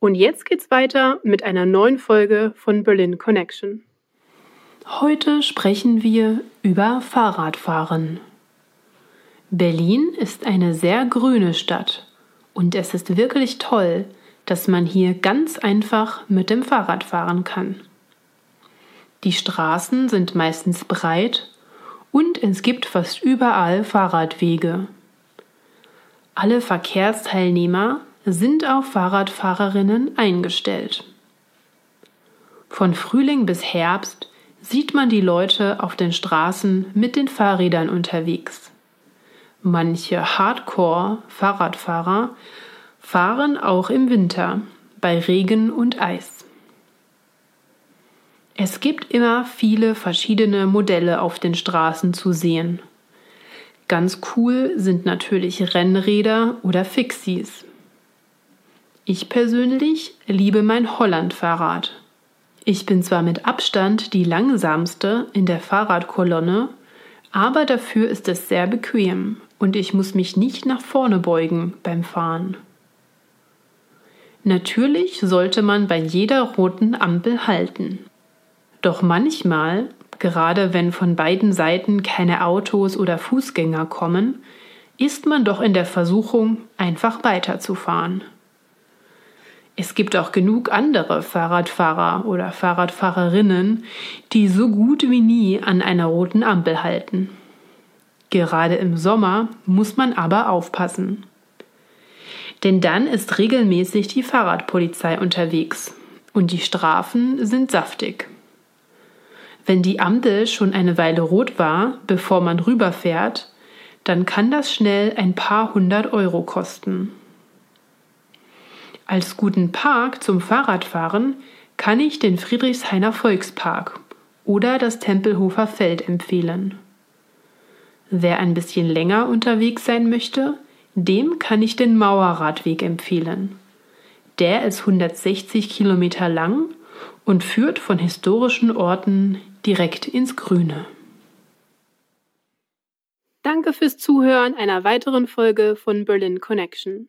Und jetzt geht's weiter mit einer neuen Folge von Berlin Connection. Heute sprechen wir über Fahrradfahren. Berlin ist eine sehr grüne Stadt und es ist wirklich toll, dass man hier ganz einfach mit dem Fahrrad fahren kann. Die Straßen sind meistens breit und es gibt fast überall Fahrradwege. Alle Verkehrsteilnehmer sind auf Fahrradfahrerinnen eingestellt. Von Frühling bis Herbst sieht man die Leute auf den Straßen mit den Fahrrädern unterwegs. Manche Hardcore-Fahrradfahrer fahren auch im Winter bei Regen und Eis. Es gibt immer viele verschiedene Modelle auf den Straßen zu sehen. Ganz cool sind natürlich Rennräder oder Fixies. Ich persönlich liebe mein Holland-Fahrrad. Ich bin zwar mit Abstand die langsamste in der Fahrradkolonne, aber dafür ist es sehr bequem und ich muss mich nicht nach vorne beugen beim Fahren. Natürlich sollte man bei jeder roten Ampel halten. Doch manchmal, gerade wenn von beiden Seiten keine Autos oder Fußgänger kommen, ist man doch in der Versuchung, einfach weiterzufahren. Es gibt auch genug andere Fahrradfahrer oder Fahrradfahrerinnen, die so gut wie nie an einer roten Ampel halten. Gerade im Sommer muss man aber aufpassen. Denn dann ist regelmäßig die Fahrradpolizei unterwegs und die Strafen sind saftig. Wenn die Ampel schon eine Weile rot war, bevor man rüberfährt, dann kann das schnell ein paar hundert Euro kosten. Als guten Park zum Fahrradfahren kann ich den Friedrichshainer Volkspark oder das Tempelhofer Feld empfehlen. Wer ein bisschen länger unterwegs sein möchte, dem kann ich den Mauerradweg empfehlen. Der ist 160 Kilometer lang und führt von historischen Orten direkt ins Grüne. Danke fürs Zuhören einer weiteren Folge von Berlin Connection.